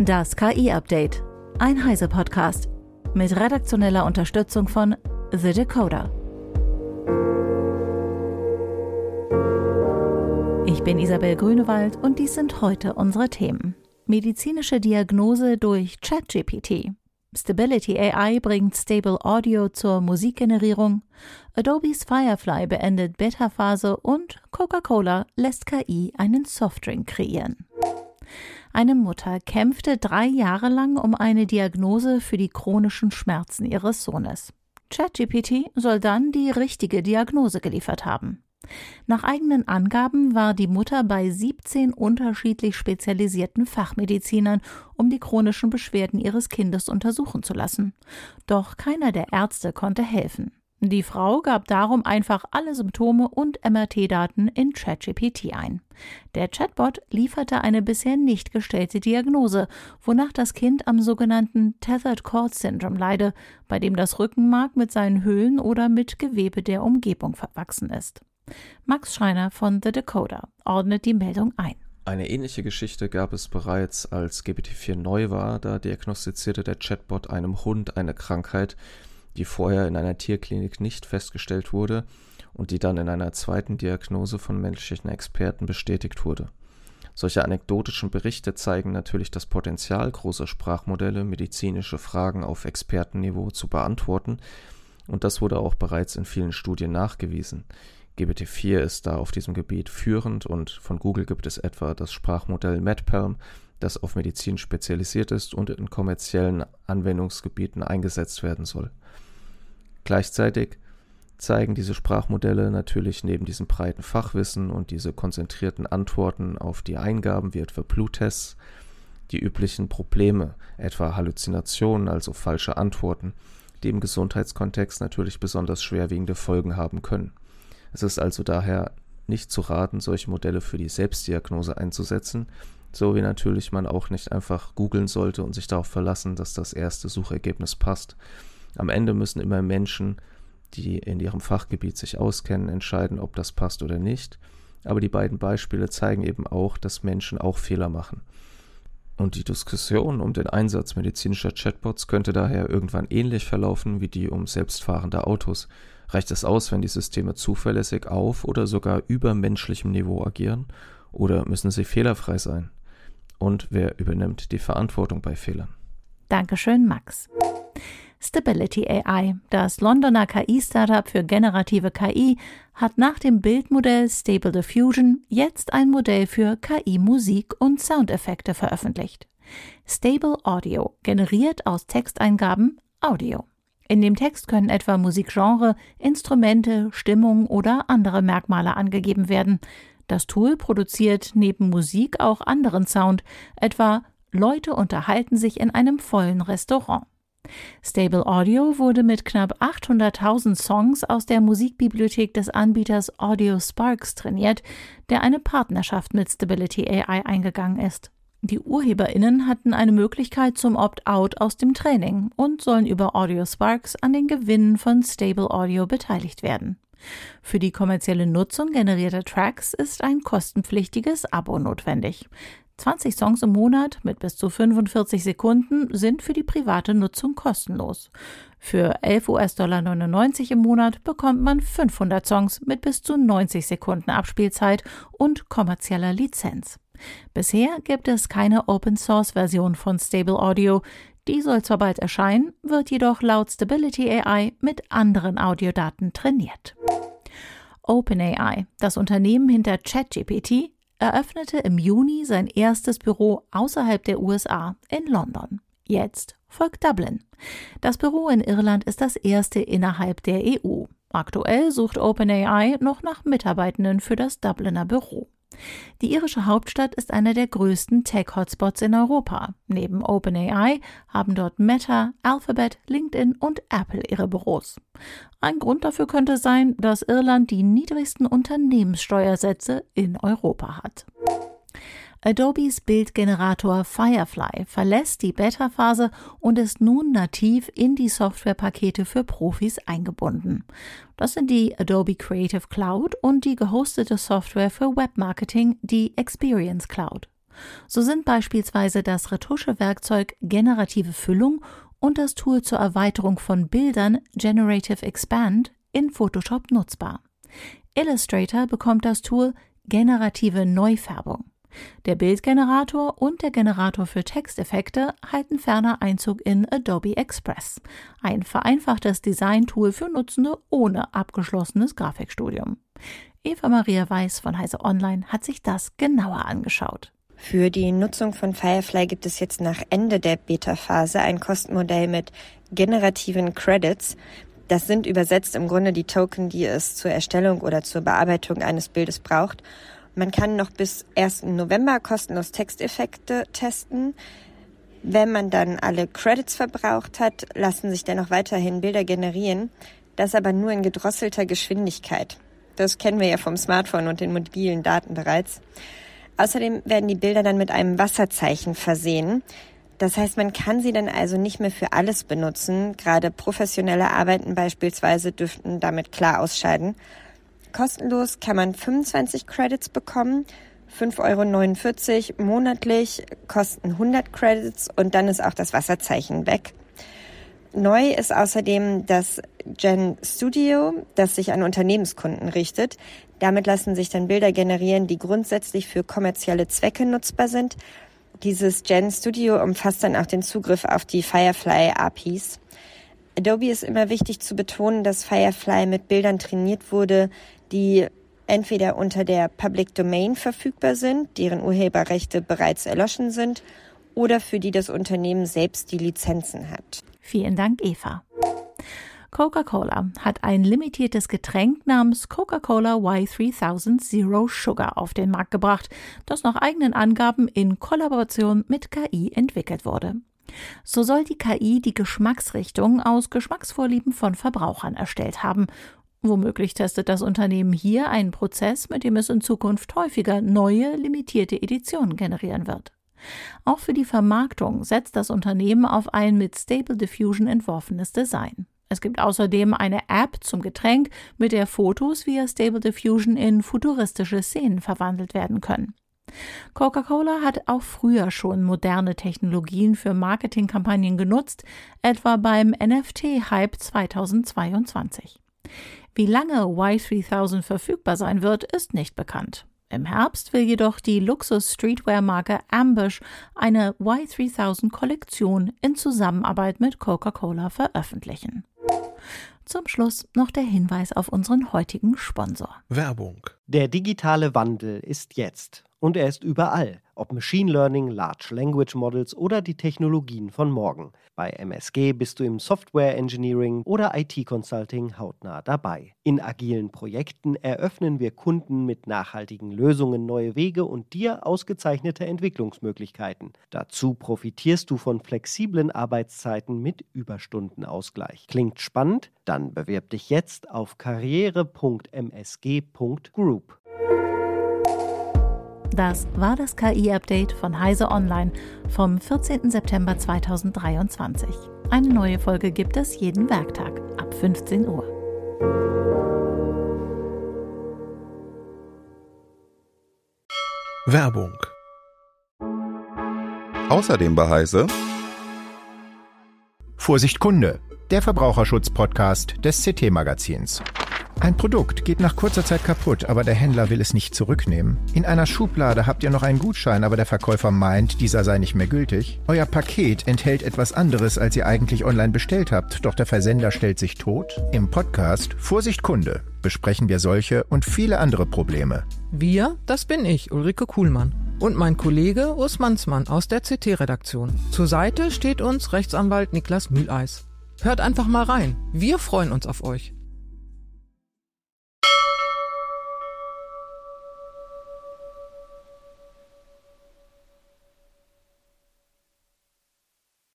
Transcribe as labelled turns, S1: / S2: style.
S1: Das KI-Update. Ein Heise-Podcast. Mit redaktioneller Unterstützung von The Decoder. Ich bin Isabel Grünewald und dies sind heute unsere Themen. Medizinische Diagnose durch ChatGPT. Stability AI bringt Stable Audio zur Musikgenerierung. Adobe's Firefly beendet Beta-Phase und Coca-Cola lässt KI einen Softdrink kreieren. Eine Mutter kämpfte drei Jahre lang um eine Diagnose für die chronischen Schmerzen ihres Sohnes. ChatGPT soll dann die richtige Diagnose geliefert haben. Nach eigenen Angaben war die Mutter bei 17 unterschiedlich spezialisierten Fachmedizinern, um die chronischen Beschwerden ihres Kindes untersuchen zu lassen. Doch keiner der Ärzte konnte helfen. Die Frau gab darum einfach alle Symptome und MRT-Daten in ChatGPT ein. Der Chatbot lieferte eine bisher nicht gestellte Diagnose, wonach das Kind am sogenannten Tethered Cord Syndrome leide, bei dem das Rückenmark mit seinen Höhlen oder mit Gewebe der Umgebung verwachsen ist. Max Schreiner von The Decoder ordnet die Meldung ein.
S2: Eine ähnliche Geschichte gab es bereits, als GPT-4 neu war. Da diagnostizierte der Chatbot einem Hund eine Krankheit, die vorher in einer Tierklinik nicht festgestellt wurde und die dann in einer zweiten Diagnose von menschlichen Experten bestätigt wurde. Solche anekdotischen Berichte zeigen natürlich das Potenzial großer Sprachmodelle, medizinische Fragen auf Expertenniveau zu beantworten, und das wurde auch bereits in vielen Studien nachgewiesen. GPT-4 ist da auf diesem Gebiet führend und von Google gibt es etwa das Sprachmodell MedPalm, das auf Medizin spezialisiert ist und in kommerziellen Anwendungsgebieten eingesetzt werden soll. Gleichzeitig zeigen diese Sprachmodelle natürlich neben diesem breiten Fachwissen und diese konzentrierten Antworten auf die Eingaben wie etwa Bluttests die üblichen Probleme, etwa Halluzinationen, also falsche Antworten, die im Gesundheitskontext natürlich besonders schwerwiegende Folgen haben können. Es ist also daher nicht zu raten, solche Modelle für die Selbstdiagnose einzusetzen, so wie natürlich man auch nicht einfach googeln sollte und sich darauf verlassen, dass das erste Suchergebnis passt. Am Ende müssen immer Menschen, die in ihrem Fachgebiet sich auskennen, entscheiden, ob das passt oder nicht. Aber die beiden Beispiele zeigen eben auch, dass Menschen auch Fehler machen. Und die Diskussion um den Einsatz medizinischer Chatbots könnte daher irgendwann ähnlich verlaufen wie die um selbstfahrende Autos. Reicht es aus, wenn die Systeme zuverlässig auf oder sogar über menschlichem Niveau agieren? Oder müssen sie fehlerfrei sein? Und wer übernimmt die Verantwortung bei Fehlern?
S1: Dankeschön, Max. Stability AI, das Londoner KI-Startup für generative KI, hat nach dem Bildmodell Stable Diffusion jetzt ein Modell für KI-Musik und Soundeffekte veröffentlicht. Stable Audio generiert aus Texteingaben Audio. In dem Text können etwa Musikgenre, Instrumente, Stimmung oder andere Merkmale angegeben werden. Das Tool produziert neben Musik auch anderen Sound, etwa Leute unterhalten sich in einem vollen Restaurant. Stable Audio wurde mit knapp 800.000 Songs aus der Musikbibliothek des Anbieters Audio Sparks trainiert, der eine Partnerschaft mit Stability AI eingegangen ist. Die UrheberInnen hatten eine Möglichkeit zum Opt-out aus dem Training und sollen über Audio Sparks an den Gewinnen von Stable Audio beteiligt werden. Für die kommerzielle Nutzung generierter Tracks ist ein kostenpflichtiges Abo notwendig. 20 Songs im Monat mit bis zu 45 Sekunden sind für die private Nutzung kostenlos. Für 11 US-Dollar 99 im Monat bekommt man 500 Songs mit bis zu 90 Sekunden Abspielzeit und kommerzieller Lizenz. Bisher gibt es keine Open-Source-Version von Stable Audio. Die soll zwar bald erscheinen, wird jedoch laut Stability AI mit anderen Audiodaten trainiert. OpenAI, das Unternehmen hinter ChatGPT, eröffnete im Juni sein erstes Büro außerhalb der USA in London. Jetzt folgt Dublin. Das Büro in Irland ist das erste innerhalb der EU. Aktuell sucht OpenAI noch nach Mitarbeitenden für das Dubliner Büro. Die irische Hauptstadt ist einer der größten Tech-Hotspots in Europa. Neben OpenAI haben dort Meta, Alphabet, LinkedIn und Apple ihre Büros. Ein Grund dafür könnte sein, dass Irland die niedrigsten Unternehmenssteuersätze in Europa hat. Adobes Bildgenerator Firefly verlässt die Beta-Phase und ist nun nativ in die Softwarepakete für Profis eingebunden. Das sind die Adobe Creative Cloud und die gehostete Software für Webmarketing, die Experience Cloud. So sind beispielsweise das Retuschewerkzeug Generative Füllung und das Tool zur Erweiterung von Bildern Generative Expand in Photoshop nutzbar. Illustrator bekommt das Tool Generative Neufärbung. Der Bildgenerator und der Generator für Texteffekte halten ferner Einzug in Adobe Express, ein vereinfachtes Design-Tool für Nutzende ohne abgeschlossenes Grafikstudium. Eva Maria Weiß von Heise Online hat sich das genauer angeschaut.
S3: Für die Nutzung von Firefly gibt es jetzt nach Ende der Beta-Phase ein Kostenmodell mit generativen Credits. Das sind übersetzt im Grunde die Token, die es zur Erstellung oder zur Bearbeitung eines Bildes braucht. Man kann noch bis 1. November kostenlos Texteffekte testen. Wenn man dann alle Credits verbraucht hat, lassen sich dennoch weiterhin Bilder generieren. Das aber nur in gedrosselter Geschwindigkeit. Das kennen wir ja vom Smartphone und den mobilen Daten bereits. Außerdem werden die Bilder dann mit einem Wasserzeichen versehen. Das heißt, man kann sie dann also nicht mehr für alles benutzen. Gerade professionelle Arbeiten beispielsweise dürften damit klar ausscheiden. Kostenlos kann man 25 Credits bekommen. 5,49 Euro monatlich kosten 100 Credits und dann ist auch das Wasserzeichen weg. Neu ist außerdem das Gen Studio, das sich an Unternehmenskunden richtet. Damit lassen sich dann Bilder generieren, die grundsätzlich für kommerzielle Zwecke nutzbar sind. Dieses Gen Studio umfasst dann auch den Zugriff auf die Firefly APIs. Adobe ist immer wichtig zu betonen, dass Firefly mit Bildern trainiert wurde, die entweder unter der Public Domain verfügbar sind, deren Urheberrechte bereits erloschen sind, oder für die das Unternehmen selbst die Lizenzen hat.
S1: Vielen Dank, Eva. Coca-Cola hat ein limitiertes Getränk namens Coca-Cola Y3000 Zero Sugar auf den Markt gebracht, das nach eigenen Angaben in Kollaboration mit KI entwickelt wurde. So soll die KI die Geschmacksrichtung aus Geschmacksvorlieben von Verbrauchern erstellt haben Womöglich testet das Unternehmen hier einen Prozess, mit dem es in Zukunft häufiger neue, limitierte Editionen generieren wird. Auch für die Vermarktung setzt das Unternehmen auf ein mit Stable Diffusion entworfenes Design. Es gibt außerdem eine App zum Getränk, mit der Fotos via Stable Diffusion in futuristische Szenen verwandelt werden können. Coca-Cola hat auch früher schon moderne Technologien für Marketingkampagnen genutzt, etwa beim NFT-Hype 2022. Wie lange Y3000 verfügbar sein wird, ist nicht bekannt. Im Herbst will jedoch die Luxus-Streetwear-Marke Ambush eine Y3000-Kollektion in Zusammenarbeit mit Coca-Cola veröffentlichen. Zum Schluss noch der Hinweis auf unseren heutigen Sponsor.
S4: Werbung.
S5: Der digitale Wandel ist jetzt und er ist überall, ob Machine Learning, Large Language Models oder die Technologien von morgen. Bei MSG bist du im Software Engineering oder IT Consulting hautnah dabei. In agilen Projekten eröffnen wir Kunden mit nachhaltigen Lösungen neue Wege und dir ausgezeichnete Entwicklungsmöglichkeiten. Dazu profitierst du von flexiblen Arbeitszeiten mit Überstundenausgleich. Klingt spannend? Dann bewirb dich jetzt auf karriere.msg.group.
S1: Das war das KI-Update von Heise Online vom 14. September 2023. Eine neue Folge gibt es jeden Werktag ab 15 Uhr.
S4: Werbung.
S6: Außerdem bei Heise
S7: Vorsicht Kunde, der Verbraucherschutz-Podcast des CT-Magazins. Ein Produkt geht nach kurzer Zeit kaputt, aber der Händler will es nicht zurücknehmen. In einer Schublade habt ihr noch einen Gutschein, aber der Verkäufer meint, dieser sei nicht mehr gültig. Euer Paket enthält etwas anderes, als ihr eigentlich online bestellt habt, doch der Versender stellt sich tot. Im Podcast Vorsicht Kunde besprechen wir solche und viele andere Probleme.
S8: Wir, das bin ich, Ulrike Kuhlmann. Und mein Kollege Urs Mansmann aus der CT-Redaktion. Zur Seite steht uns Rechtsanwalt Niklas Mühleis. Hört einfach mal rein. Wir freuen uns auf euch.